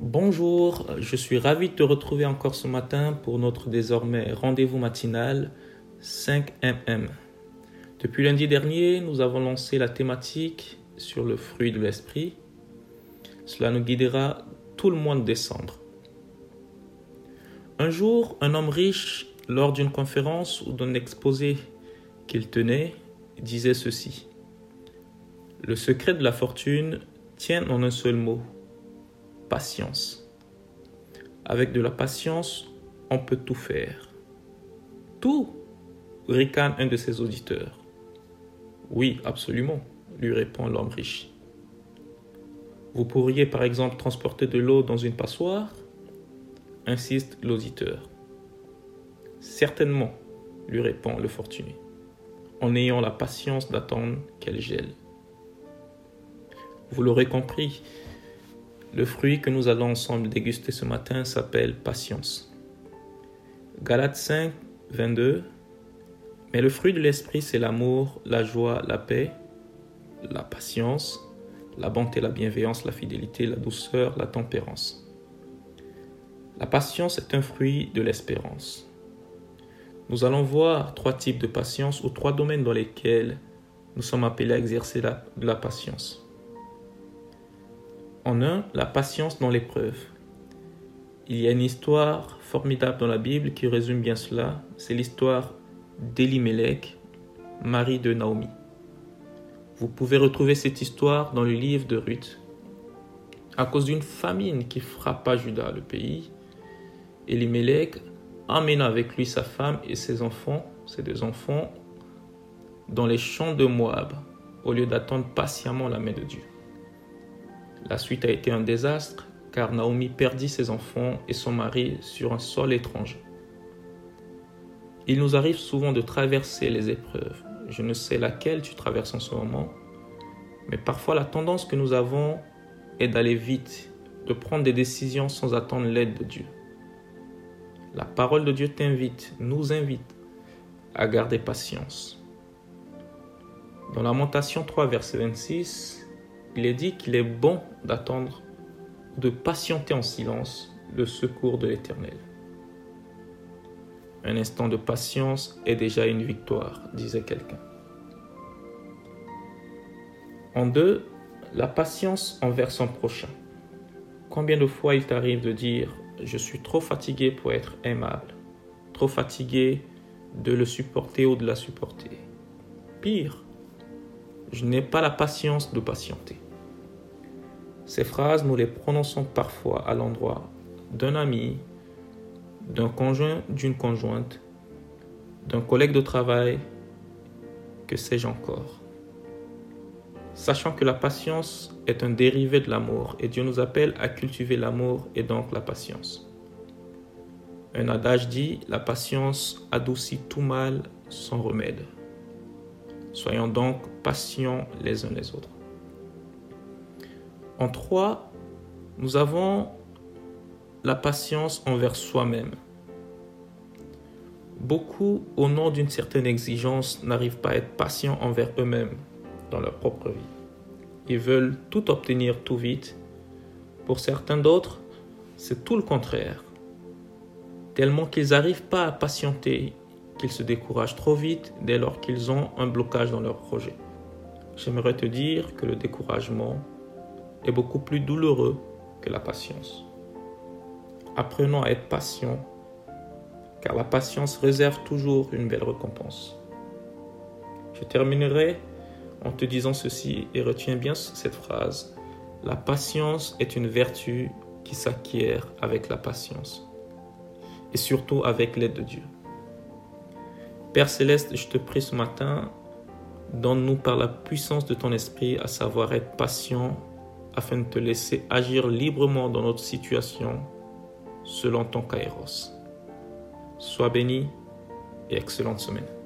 Bonjour, je suis ravi de te retrouver encore ce matin pour notre désormais rendez-vous matinal 5MM. Depuis lundi dernier, nous avons lancé la thématique sur le fruit de l'esprit. Cela nous guidera tout le mois de décembre. Un jour, un homme riche, lors d'une conférence ou d'un exposé qu'il tenait, disait ceci. Le secret de la fortune tient en un seul mot, patience. Avec de la patience, on peut tout faire. Tout ricane un de ses auditeurs. Oui, absolument, lui répond l'homme riche. Vous pourriez par exemple transporter de l'eau dans une passoire? Insiste l'auditeur. Certainement, lui répond le fortuné, en ayant la patience d'attendre qu'elle gèle. Vous l'aurez compris, le fruit que nous allons ensemble déguster ce matin s'appelle patience. Galates 5, 22. Mais le fruit de l'esprit, c'est l'amour, la joie, la paix, la patience, la bonté, la bienveillance, la fidélité, la douceur, la tempérance. La patience est un fruit de l'espérance. Nous allons voir trois types de patience ou trois domaines dans lesquels nous sommes appelés à exercer la, la patience. En un, la patience dans l'épreuve. Il y a une histoire formidable dans la Bible qui résume bien cela. C'est l'histoire d'Elimelech, mari de Naomi. Vous pouvez retrouver cette histoire dans le livre de Ruth. À cause d'une famine qui frappa Juda, le pays, Elimelech emmena avec lui sa femme et ses enfants, ses deux enfants, dans les champs de Moab, au lieu d'attendre patiemment la main de Dieu. La suite a été un désastre car Naomi perdit ses enfants et son mari sur un sol étranger. Il nous arrive souvent de traverser les épreuves. Je ne sais laquelle tu traverses en ce moment, mais parfois la tendance que nous avons est d'aller vite, de prendre des décisions sans attendre l'aide de Dieu. La parole de Dieu t'invite, nous invite à garder patience. Dans Lamentation 3, verset 26, il est dit qu'il est bon d'attendre, de patienter en silence le secours de l'Éternel. Un instant de patience est déjà une victoire, disait quelqu'un. En deux, la patience envers son prochain. Combien de fois il t'arrive de dire je suis trop fatigué pour être aimable, trop fatigué de le supporter ou de la supporter. Pire, je n'ai pas la patience de patienter. Ces phrases, nous les prononçons parfois à l'endroit d'un ami, d'un conjoint, d'une conjointe, d'un collègue de travail, que sais-je encore. Sachant que la patience est un dérivé de l'amour et Dieu nous appelle à cultiver l'amour et donc la patience. Un adage dit, la patience adoucit tout mal sans remède. Soyons donc patients les uns les autres. En trois, nous avons la patience envers soi-même. Beaucoup, au nom d'une certaine exigence, n'arrivent pas à être patients envers eux-mêmes dans leur propre vie. Ils veulent tout obtenir tout vite. Pour certains d'autres, c'est tout le contraire. Tellement qu'ils n'arrivent pas à patienter, qu'ils se découragent trop vite dès lors qu'ils ont un blocage dans leur projet. J'aimerais te dire que le découragement est beaucoup plus douloureux que la patience. Apprenons à être patient, car la patience réserve toujours une belle récompense. Je terminerai en te disant ceci et retiens bien cette phrase. La patience est une vertu qui s'acquiert avec la patience et surtout avec l'aide de Dieu. Père céleste, je te prie ce matin, donne-nous par la puissance de ton esprit à savoir être patient afin de te laisser agir librement dans notre situation selon ton kairos. Sois béni et excellente semaine.